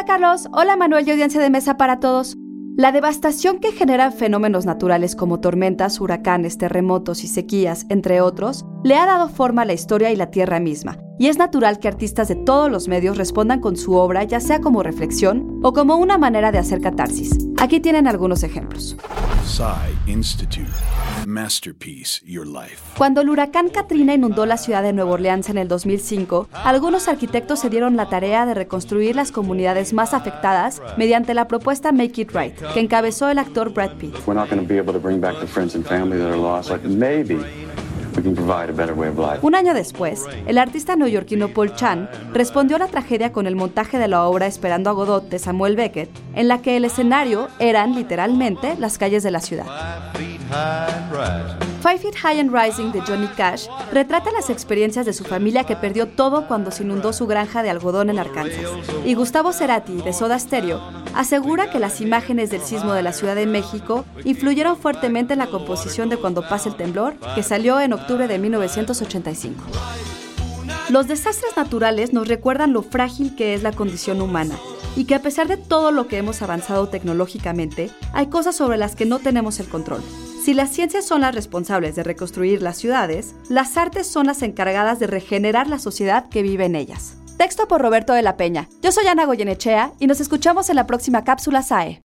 Hola Carlos, hola Manuel y audiencia de mesa para todos. La devastación que generan fenómenos naturales como tormentas, huracanes, terremotos y sequías, entre otros, le ha dado forma a la historia y la Tierra misma, y es natural que artistas de todos los medios respondan con su obra ya sea como reflexión o como una manera de hacer catarsis. Aquí tienen algunos ejemplos. Institute. Masterpiece, Your Life. Cuando el huracán Katrina inundó la ciudad de Nueva Orleans en el 2005, algunos arquitectos se dieron la tarea de reconstruir las comunidades más afectadas mediante la propuesta Make It Right, que encabezó el actor Brad Pitt. Un año después, el artista neoyorquino Paul Chan respondió a la tragedia con el montaje de la obra Esperando a Godot de Samuel Beckett, en la que el escenario eran literalmente las calles de la ciudad. Five Feet High and Rising de Johnny Cash retrata las experiencias de su familia que perdió todo cuando se inundó su granja de algodón en Arkansas. Y Gustavo Cerati, de Soda Stereo, asegura que las imágenes del sismo de la Ciudad de México influyeron fuertemente en la composición de Cuando pasa el temblor, que salió en octubre de 1985. Los desastres naturales nos recuerdan lo frágil que es la condición humana y que a pesar de todo lo que hemos avanzado tecnológicamente, hay cosas sobre las que no tenemos el control. Si las ciencias son las responsables de reconstruir las ciudades, las artes son las encargadas de regenerar la sociedad que vive en ellas. Texto por Roberto de la Peña. Yo soy Ana Goyenechea y nos escuchamos en la próxima cápsula SAE.